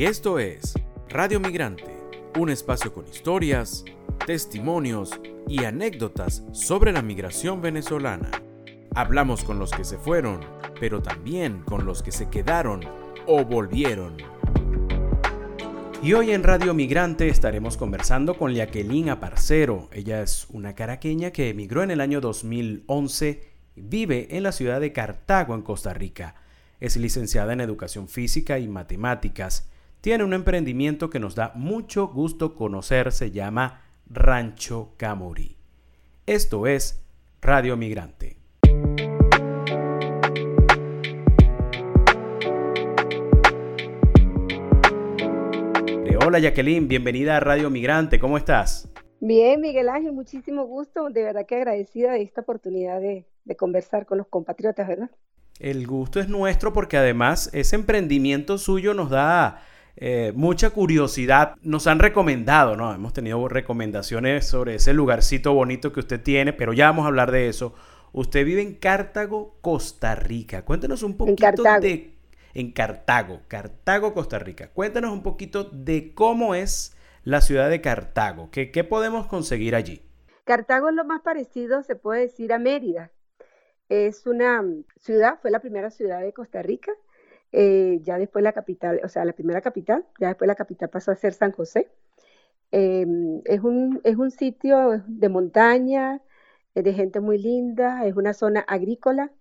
Y esto es Radio Migrante, un espacio con historias, testimonios y anécdotas sobre la migración venezolana. Hablamos con los que se fueron, pero también con los que se quedaron o volvieron. Y hoy en Radio Migrante estaremos conversando con Jacqueline Aparcero. Ella es una caraqueña que emigró en el año 2011 y vive en la ciudad de Cartago, en Costa Rica. Es licenciada en Educación Física y Matemáticas. Tiene un emprendimiento que nos da mucho gusto conocer, se llama Rancho Camurí. Esto es Radio Migrante. Hola Jacqueline, bienvenida a Radio Migrante, ¿cómo estás? Bien, Miguel Ángel, muchísimo gusto, de verdad que agradecida de esta oportunidad de, conversar con los compatriotas, ¿verdad? El gusto es nuestro porque además ese emprendimiento suyo nos da eh, mucha curiosidad. Nos han recomendado, ¿no? Hemos tenido recomendaciones sobre ese lugarcito bonito que usted tiene, pero ya vamos a hablar de eso. Usted vive en Cartago, Costa Rica. Cuéntenos un poquito de en Cartago, Cartago, Costa Rica. Cuéntanos un poquito de cómo es la ciudad de Cartago, qué, qué podemos conseguir allí. Cartago es lo más parecido, se puede decir, a Mérida. Es una ciudad, fue la primera ciudad de Costa Rica, eh, ya después la capital, o sea, la primera capital, ya después la capital pasó a ser San José. Em, es, un, es un sitio de montaña, de gente muy linda, es una zona agrícola,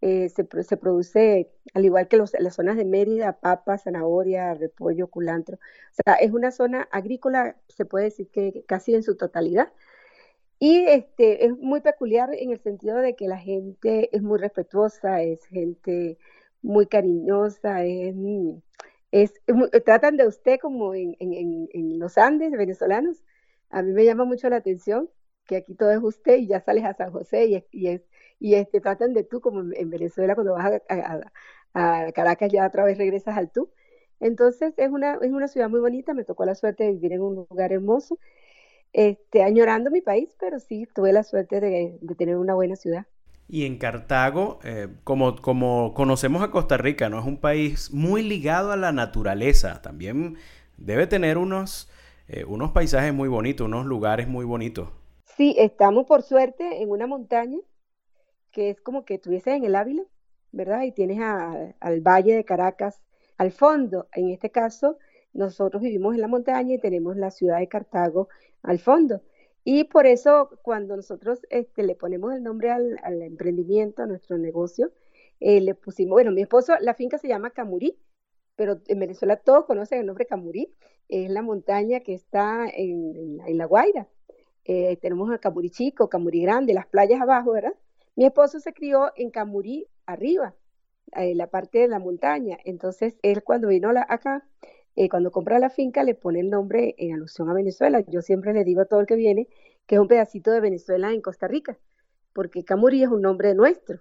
eh, se, produce, al igual que las zonas de Mérida, papa, zanahoria, repollo, culantro. O sea, es una zona agrícola, se puede decir que casi en su totalidad. Y este, es muy peculiar en el sentido de que la gente es muy respetuosa, es gente muy cariñosa, es, es, tratan de usted como en, los Andes venezolanos. A mí me llama mucho la atención que aquí todo es usted y ya sales a San José y y es y este, tratan de tú, como en Venezuela cuando vas a, Caracas ya otra vez regresas al tú. Entonces es una, es una ciudad muy bonita, me tocó la suerte de vivir en un lugar hermoso, este, añorando mi país, pero sí tuve la suerte de, tener una buena ciudad. Y en Cartago, eh, como, como conocemos a Costa Rica, ¿no? Es un país muy ligado a la naturaleza. También debe tener unos, eh, unos paisajes muy bonitos, unos lugares muy bonitos. Sí, estamos por suerte en una montaña que es como que estuviese en el Ávila, ¿verdad? Y tienes al Valle de Caracas al fondo. En este caso, nosotros vivimos en la montaña y tenemos la ciudad de Cartago al fondo. Y por eso, cuando nosotros este, le ponemos el nombre al, emprendimiento, a nuestro negocio, eh, le pusimos, bueno, mi esposo, la finca se llama Camurí, pero en Venezuela todos conocen el nombre Camurí, es la montaña que está en, La Guaira. Eh, tenemos el Camurí Chico, Camurí Grande, las playas abajo, ¿verdad? Mi esposo se crió en Camurí, arriba, en la parte de la montaña. Entonces, él cuando vino acá, eh, cuando compra la finca, le pone el nombre en alusión a Venezuela. Yo siempre le digo a todo el que viene que es un pedacito de Venezuela en Costa Rica, porque Camurí es un nombre nuestro.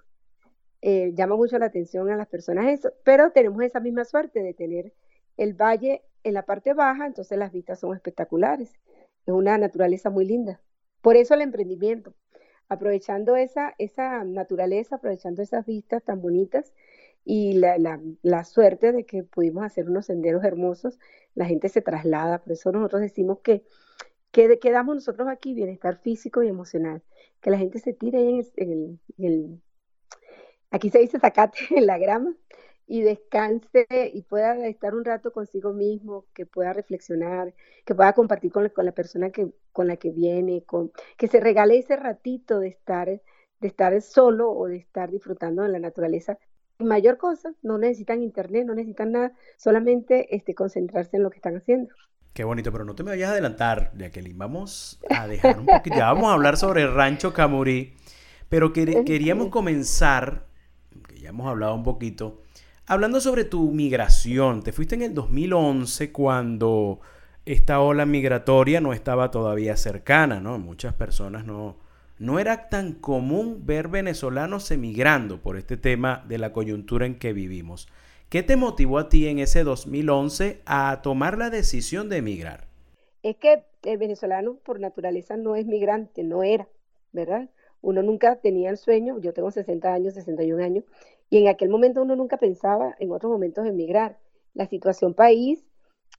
Eh, llama mucho la atención a las personas eso, pero tenemos esa misma suerte de tener el valle en la parte baja, entonces las vistas son espectaculares. Es una naturaleza muy linda. Por eso el emprendimiento, aprovechando esa, esa naturaleza, aprovechando esas vistas tan bonitas y la, la, suerte de que pudimos hacer unos senderos hermosos, la gente se traslada, por eso nosotros decimos que, que quedamos nosotros aquí bienestar físico y emocional, que la gente se tire en en el aquí se dice zacate en la grama, y descanse y pueda estar un rato consigo mismo, que pueda reflexionar, que pueda compartir con, la persona que, con la que viene, con, que se regale ese ratito de estar, de estar solo o de estar disfrutando de la naturaleza. Mayor cosa, no necesitan internet, no necesitan nada, solamente este, concentrarse en lo que están haciendo. Qué bonito, pero no te me vayas a adelantar, Jacqueline. Vamos a dejar un poquito, ya vamos a hablar sobre el Rancho Camurí, pero queríamos comenzar, que ya hemos hablado un poquito, Hablando sobre tu migración, te fuiste en el 2011 cuando esta ola migratoria no estaba todavía cercana, ¿no? Muchas personas no, no era tan común ver venezolanos emigrando por este tema de la coyuntura en que vivimos. ¿Qué te motivó a ti en ese 2011 a tomar la decisión de emigrar? Es que el venezolano por naturaleza no es migrante, no era, ¿verdad? Uno nunca tenía el sueño, yo tengo 60 años, 61 años, y en aquel momento uno nunca pensaba en otros momentos emigrar. La situación país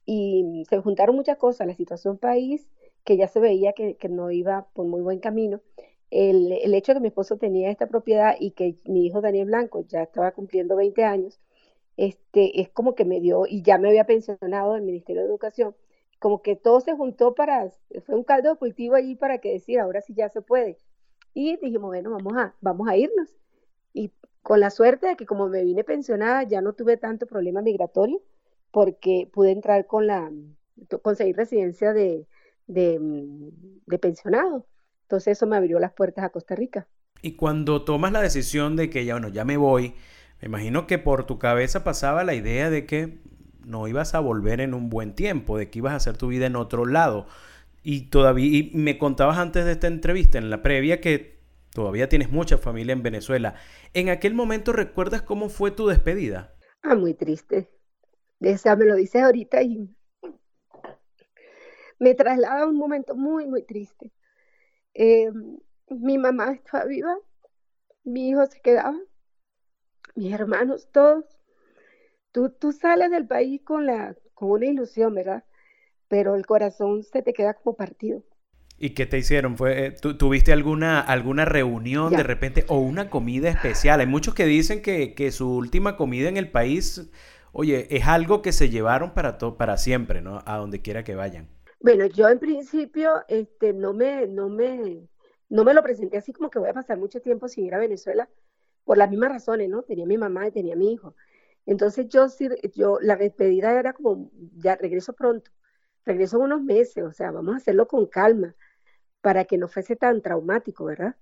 y se juntaron muchas cosas, la situación país, que ya se veía que, no iba por muy buen camino, el, el, hecho de que mi esposo tenía esta propiedad y que mi hijo Daniel Blanco ya estaba cumpliendo 20 años, este, es como que me dio, y ya me había pensionado del Ministerio de Educación, como que todo se juntó para, fue un caldo de cultivo allí para que decir, ahora sí ya se puede. Y dijimos, bueno, vamos a, vamos a irnos. Y con la suerte de que como me vine pensionada, ya no tuve tanto problema migratorio, porque pude entrar con la, conseguir residencia de, de, de pensionado. Entonces eso me abrió las puertas a Costa Rica. Y cuando tomas la decisión de que ya, bueno, ya me voy, me imagino que por tu cabeza pasaba la idea de que no ibas a volver en un buen tiempo, de que ibas a hacer tu vida en otro lado. Y todavía y me contabas antes de esta entrevista, en la previa, que todavía tienes mucha familia en Venezuela. ¿En aquel momento recuerdas cómo fue tu despedida? Ah, muy triste. Esa me lo dices ahorita y me traslada a un momento muy, muy triste. Eh, mi mamá estaba viva, mi hijo se quedaba, mis hermanos, todos. Tú, tú sales del país con, la, con una ilusión, ¿verdad? Pero el corazón se te queda como partido. ¿Y qué te hicieron? ¿Fue, eh, ¿Tuviste alguna, alguna reunión de repente o una comida especial? Hay muchos que dicen que, que, su última comida en el país, oye, es algo que se llevaron para, para siempre, ¿no? A donde quiera que vayan. Bueno, yo en principio este, no, me, no, me, no me lo presenté así como que voy a pasar mucho tiempo sin ir a Venezuela, por las mismas razones, ¿no? Tenía mi mamá y tenía mi hijo. Entonces yo, yo, la despedida era como, ya regreso pronto, regreso en unos meses, o sea, vamos a hacerlo con calma para que no fuese tan traumático, ¿verdad?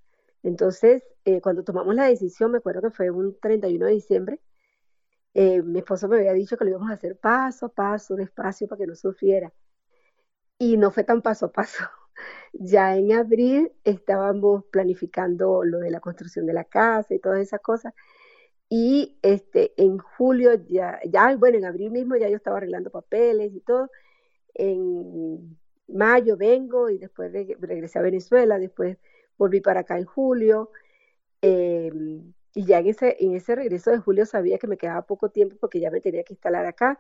Entonces, eh, cuando tomamos la decisión, me acuerdo que fue un 31 de diciembre, eh, mi esposo me había dicho que lo íbamos a hacer paso a paso, despacio, para que no sufriera. Y no fue tan paso a paso. Ya en abril estábamos planificando lo de la construcción de la casa y todas esas cosas. Y este, en julio ya, ya, bueno, en abril mismo ya yo estaba arreglando papeles y todo. En mayo vengo y después regresé a Venezuela, después volví para acá en julio. Em, y ya en ese, en ese regreso de julio sabía que me quedaba poco tiempo porque ya me tenía que instalar acá.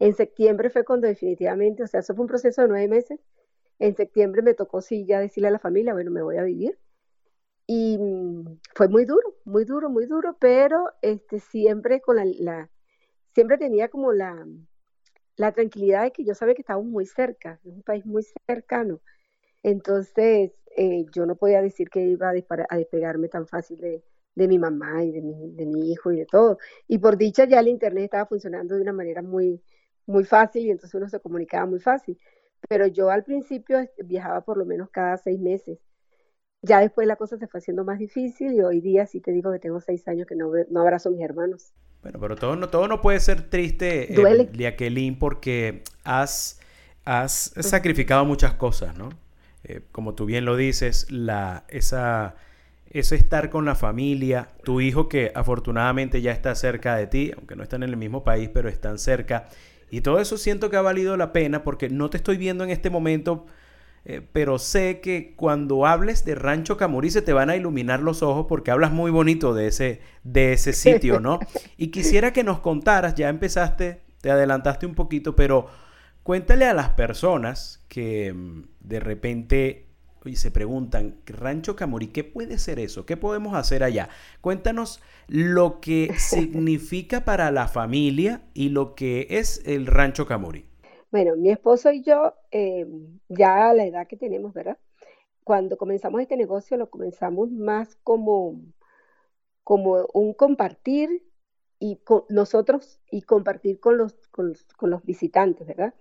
En septiembre fue cuando definitivamente, o sea, eso fue un proceso de nueve meses. En septiembre me tocó sí ya decirle a la familia, bueno, me voy a vivir. Y mm, fue muy duro, muy duro, muy duro, pero este, siempre con la, siempre tenía como la, la tranquilidad de que yo sabía que estábamos muy cerca, es un país muy cercano. Entonces, eh, yo no podía decir que iba a, despegarme tan fácil de, de mi mamá y de mi, de mi, hijo y de todo. Y por dicha ya el Internet estaba funcionando de una manera muy, muy fácil y entonces uno se comunicaba muy fácil. Pero yo al principio viajaba por lo menos cada seis meses ya después la cosa se fue haciendo más difícil y hoy día sí te digo que tengo seis años que no, no abrazo a mis hermanos. Bueno, pero todo no, todo no puede ser triste, eh, Jacqueline, porque has, has sacrificado muchas cosas, ¿no? Eh, como tú bien lo dices, la, esa, ese estar con la familia, tu hijo que afortunadamente ya está cerca de ti, aunque no están en el mismo país, pero están cerca. Y todo eso siento que ha valido la pena porque no te estoy viendo en este momento eh, pero sé que cuando hables de Rancho Camurí se te van a iluminar los ojos porque hablas muy bonito de ese, de ese sitio, ¿no? Y quisiera que nos contaras, ya empezaste, te adelantaste un poquito, pero cuéntale a las personas que mm, de repente se preguntan, Rancho Camurí, ¿qué puede ser eso? ¿Qué podemos hacer allá? Cuéntanos lo que significa para la familia y lo que es el Rancho Camurí. Bueno, mi esposo y yo, eh, ya a la edad que tenemos, ¿verdad? Cuando comenzamos este negocio lo comenzamos más como, como un compartir y con nosotros y compartir con los, con, los visitantes, ¿verdad?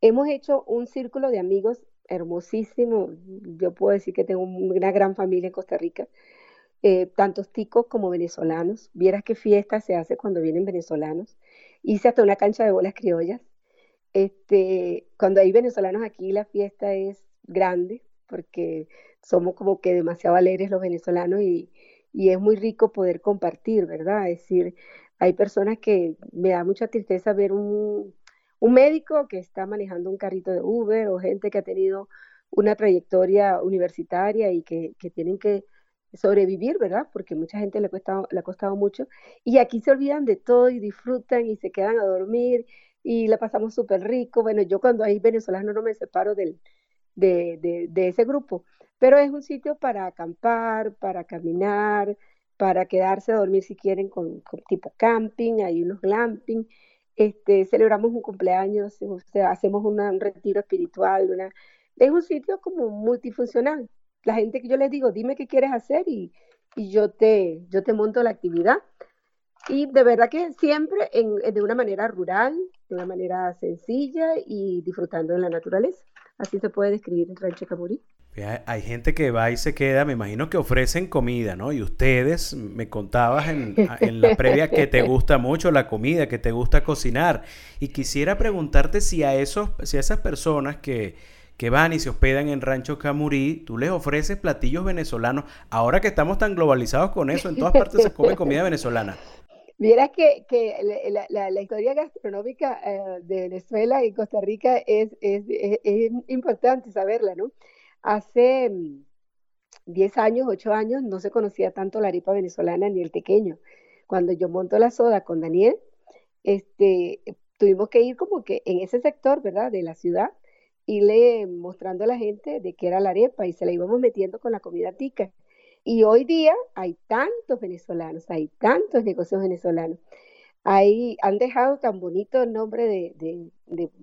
Hemos hecho un círculo de amigos hermosísimo. Yo puedo decir que tengo una gran familia en Costa Rica, eh, tantos ticos como venezolanos. Vieras qué fiesta se hace cuando vienen venezolanos. Hice hasta una cancha de bolas criollas este, cuando hay venezolanos aquí, la fiesta es grande porque somos como que demasiado alegres los venezolanos y, y es muy rico poder compartir, ¿verdad? Es decir, hay personas que me da mucha tristeza ver un, un médico que está manejando un carrito de Uber o gente que ha tenido una trayectoria universitaria y que, que tienen que sobrevivir, ¿verdad? Porque mucha gente le, cuesta, le ha costado mucho. Y aquí se olvidan de todo y disfrutan y se quedan a dormir y la pasamos súper rico. Bueno, yo cuando hay venezolanos no me separo del, de, ese grupo, pero es un sitio para acampar, para caminar, para quedarse a dormir si quieren con, tipo camping, hay unos glamping. Este, celebramos un cumpleaños, hacemos un retiro espiritual, una, es un sitio como multifuncional. La gente que yo les digo, dime qué quieres hacer y, yo, te, yo te monto la actividad. Y de verdad que siempre de una manera rural, de una manera sencilla y disfrutando de la naturaleza. Así se puede describir el Rancho Camurí. Hay gente que va y se queda, me imagino que ofrecen comida, ¿no? Y ustedes me contabas en, en, la previa que te gusta mucho la comida, que te gusta cocinar. Y quisiera preguntarte si a esos, si a esas personas que, que van y se hospedan en Rancho Camurí, tú les ofreces platillos venezolanos. Ahora que estamos tan globalizados con eso, en todas partes se come comida venezolana. Vieras que, que la, historia gastronómica eh, de Venezuela y Costa Rica es, es, es, importante saberla, ¿no? Hace 10 mm, años, 8 años, no se conocía tanto la arepa venezolana ni el tequeño. Cuando yo monto la soda con Daniel, este, tuvimos que ir como que en ese sector, ¿verdad? De la ciudad, y le mostrando a la gente de qué era la arepa y se la íbamos metiendo con la comida tica. Y hoy día hay tantos venezolanos, hay tantos negocios venezolanos. Ahí han dejado tan bonito el nombre de,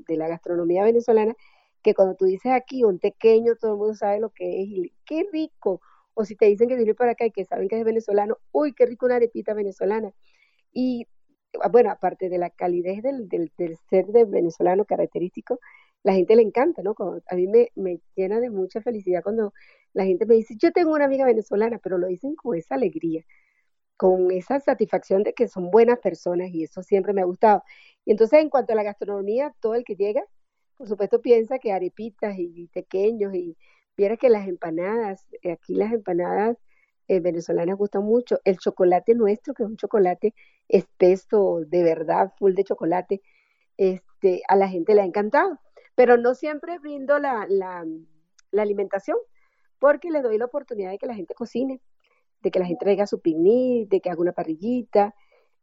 la gastronomía venezolana que cuando tú dices aquí un pequeño, todo el mundo sabe lo que es y qué rico. O si te dicen que viene para acá y que saben que es venezolano, uy, qué rico una arepita venezolana. Y ah, bueno, aparte de la calidez del, del, del ser de venezolano característico, la gente le encanta, ¿no? a mí me, llena de mucha felicidad cuando la gente me dice, yo tengo una amiga venezolana, pero lo dicen con esa alegría, con esa satisfacción de que son buenas personas y eso siempre me ha gustado. Y entonces en cuanto a la gastronomía, todo el que llega, por supuesto piensa que arepitas y pequeños y viera que las empanadas, eh, aquí las empanadas eh, venezolanas gustan mucho, el chocolate nuestro, que es un chocolate espeso, de verdad, full de chocolate, este, a la gente le ha encantado pero no siempre brindo la, la, alimentación porque le doy la oportunidad de que la gente cocine, de que la gente traiga su picnic, de que haga una parrillita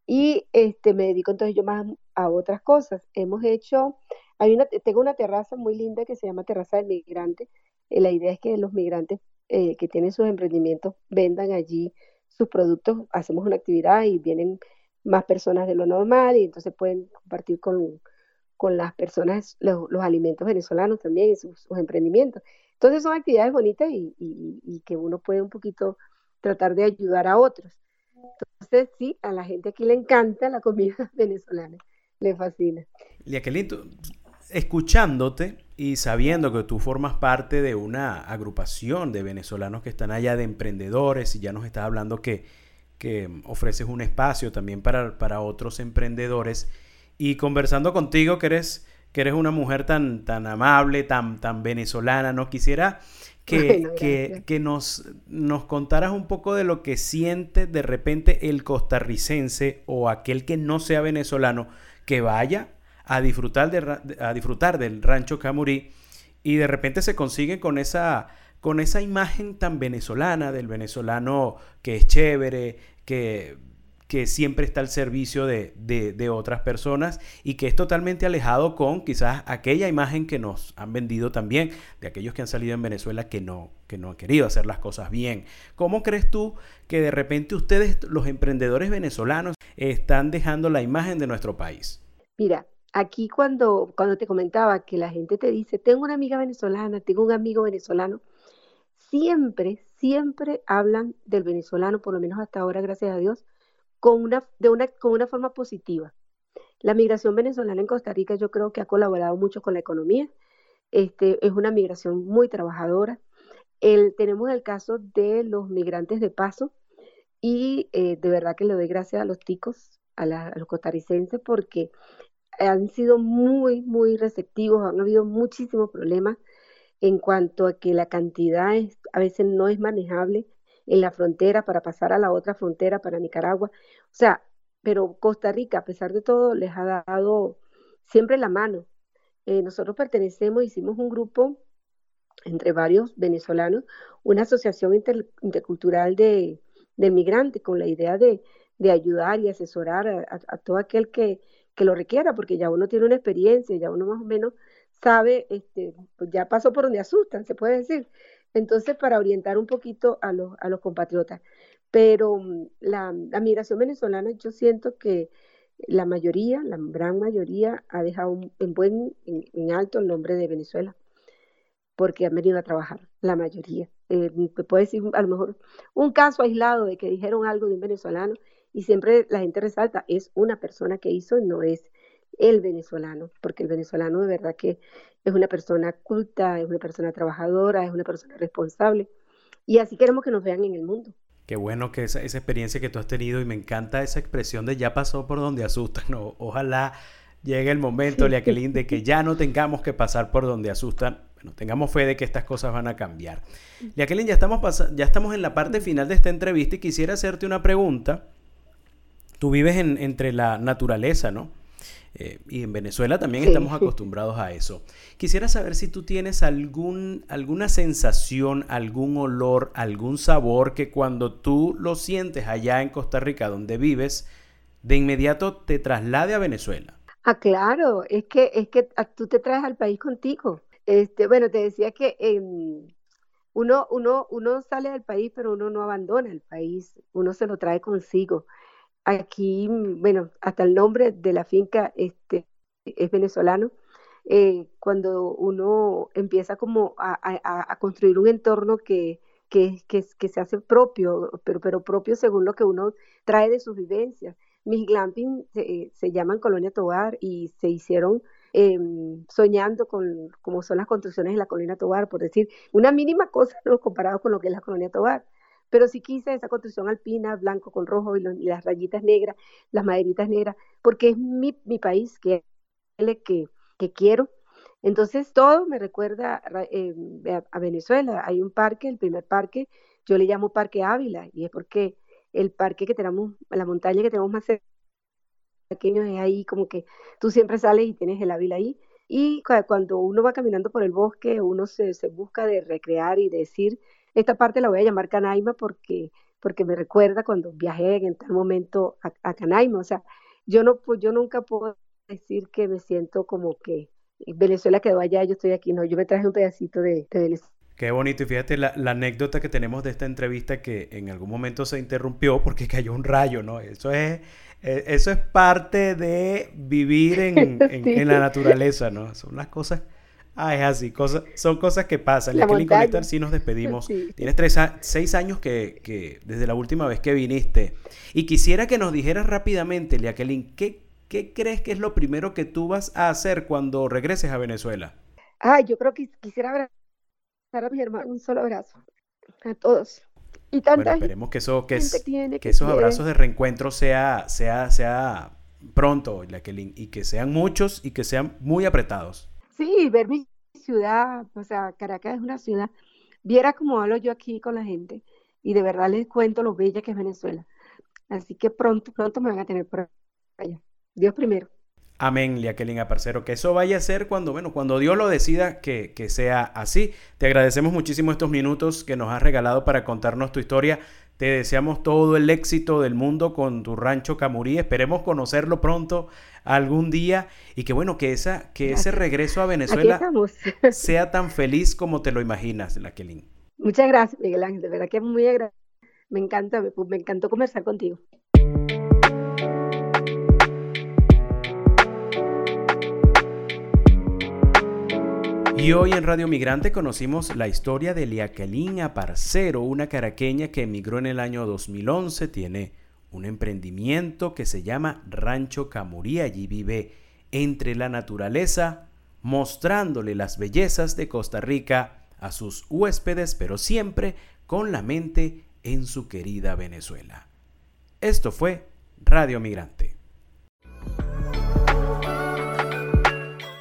y este me dedico entonces yo más a otras cosas. Hemos hecho, hay una, tengo una terraza muy linda que se llama Terraza del Migrante. Eh, la idea es que los migrantes eh, que tienen sus emprendimientos vendan allí sus productos, hacemos una actividad y vienen más personas de lo normal y entonces pueden compartir con, con las personas, los, alimentos venezolanos también y sus, emprendimientos. Entonces son actividades bonitas y, que uno puede un poquito tratar de ayudar a otros. Entonces sí, a la gente aquí le encanta la comida venezolana, le fascina. Liaquelín, escuchándote y sabiendo que tú formas parte de una agrupación de venezolanos que están allá de emprendedores y ya nos estás hablando que, que ofreces un espacio también para, para otros emprendedores, y conversando contigo, que eres, que eres una mujer tan, tan amable, tan, tan venezolana, ¿no? Quisiera que, que, nos, nos contaras un poco de lo que siente de repente el costarricense o aquel que no sea venezolano que vaya a disfrutar, de, a disfrutar del rancho Camurí y de repente se consigue con esa, con esa imagen tan venezolana del venezolano que es chévere, que que siempre está al servicio de, de, otras personas y que es totalmente alejado con quizás aquella imagen que nos han vendido también de aquellos que han salido en Venezuela que no, que no han querido hacer las cosas bien. ¿Cómo crees tú que de repente ustedes, los emprendedores venezolanos, están dejando la imagen de nuestro país? Mira, aquí cuando, cuando te comentaba que la gente te dice, tengo una amiga venezolana, tengo un amigo venezolano, siempre, siempre hablan del venezolano, por lo menos hasta ahora, gracias a Dios, con una, de una, con una forma positiva. La migración venezolana en Costa Rica yo creo que ha colaborado mucho con la economía. Este, es una migración muy trabajadora. El, tenemos el caso de los migrantes de paso y eh, de verdad que le doy gracias a los ticos, a, a, los costarricenses, porque han sido muy, muy receptivos, han habido muchísimos problemas en cuanto a que la cantidad es, a veces no es manejable en la frontera para pasar a la otra frontera para Nicaragua. O sea, pero Costa Rica, a pesar de todo, les ha dado siempre la mano. Eh, nosotros pertenecemos, hicimos un grupo entre varios venezolanos, una asociación intercultural de, migrantes con la idea de, ayudar y asesorar a, todo aquel que, que lo requiera, porque ya uno tiene una experiencia, ya uno más o menos sabe, este, pues ya pasó por donde asustan, se puede decir. Entonces, para orientar un poquito a los, a los compatriotas. Pero mm, la, migración venezolana, yo siento que la mayoría, la gran mayoría, ha dejado en buen, en, alto el nombre de Venezuela, porque han venido a trabajar, la mayoría. Eh, puede decir a lo mejor un caso aislado de que dijeron algo de un venezolano y siempre la gente resalta, es una persona que hizo no es el venezolano, porque el venezolano de verdad que es una persona culta, es una persona trabajadora, es una persona responsable. Y así queremos que nos vean en el mundo. Qué bueno que esa, esa experiencia que tú has tenido y me encanta esa expresión de ya pasó por donde asustan. ojalá llegue el momento, Liaquelín, de que ya no tengamos que pasar por donde asustan. Bueno, tengamos fe de que estas cosas van a cambiar. Liaquelín, ya estamos, ya estamos en la parte final de esta entrevista y quisiera hacerte una pregunta. Tú vives en, entre la naturaleza, ¿no? Eh, y en Venezuela también estamos acostumbrados a eso. Quisiera saber si tú tienes algún, alguna sensación, algún olor, algún sabor que cuando tú lo sientes allá en Costa Rica, donde vives, de inmediato te traslade a Venezuela. Ah, claro, es que, es que tú te traes al país contigo. Este, bueno, te decía que em, uno, uno, uno sale del país, pero uno no abandona el país, uno se lo trae consigo. Aquí, bueno, hasta el nombre de la finca este, es venezolano. Eh, cuando uno empieza como a, construir un entorno que, que, que, se hace propio, pero, pero propio según lo que uno trae de sus vivencias. Mis glamping se, llaman Colonia Tobar y se hicieron em, soñando con cómo son las construcciones en la Colonia Tobar, por decir, una mínima cosa ¿no? comparado con lo que es la Colonia Tobar pero sí quise esa construcción alpina, blanco con rojo y, las rayitas negras, las maderitas negras, porque es mi, país que, que, que quiero. Entonces todo me recuerda eh, a, Venezuela. Hay un parque, el primer parque, yo le llamo Parque Ávila, y es porque el parque que tenemos, la montaña que tenemos más pequeño es ahí como que tú siempre sales y tienes el Ávila ahí. Y cuando uno va caminando por el bosque, uno se busca de recrear y decir, esta parte la voy a llamar Canaima porque, porque me recuerda cuando viajé en tal momento a, Canaima. O sea, yo, no, pues, yo nunca puedo decir que me siento como que Venezuela quedó allá, yo estoy aquí. No, yo me traje un pedacito de, Venezuela. Qué bonito. Y fíjate la, anécdota que tenemos de esta entrevista que en algún momento se interrumpió porque cayó un rayo, ¿no? Eso es, e, eso es parte de vivir en, en la naturaleza, ¿no? Son las cosas Ah, es así, son cosas que pasan. La y con sí nos despedimos. Tienes tres seis años que, desde la última vez que viniste. Y quisiera que nos dijeras rápidamente, Jacqueline, ¿qué, ¿qué crees que es lo primero que tú vas a hacer cuando regreses a Venezuela? Ah, yo creo que quisiera abrazar a mi hermano, un solo abrazo. A todos. Y bueno, esperemos que, eso, que, que, esos abrazos de reencuentro sea, sea, sea pronto, Jacqueline, y que sean muchos y que sean muy apretados. Sí, ver mi ciudad, o sea, Caracas es una ciudad. Viera cómo hablo yo aquí con la gente y de verdad les cuento lo bella que es Venezuela. Así que pronto, pronto me van a tener por allá. Dios primero. Amén, Liaquelin Aparcero. Que eso vaya a ser cuando, bueno, cuando Dios lo decida que, que, sea así. Te agradecemos muchísimo estos minutos que nos has regalado para contarnos tu historia. Te deseamos todo el éxito del mundo con tu rancho Camurí. Esperemos conocerlo pronto algún día y que bueno, que esa que ese regreso a Venezuela sea tan feliz como te lo imaginas, Laquelin. Muchas gracias, Miguel Ángel. De verdad que es muy agradable. Me encanta, me encantó conversar contigo. Y hoy en Radio Migrante conocimos la historia de Liaquelín Aparcero, una caraqueña que emigró en el año 2011, tiene un emprendimiento que se llama Rancho Camurí, allí vive entre la naturaleza, mostrándole las bellezas de Costa Rica a sus huéspedes, pero siempre con la mente en su querida Venezuela. Esto fue Radio Migrante.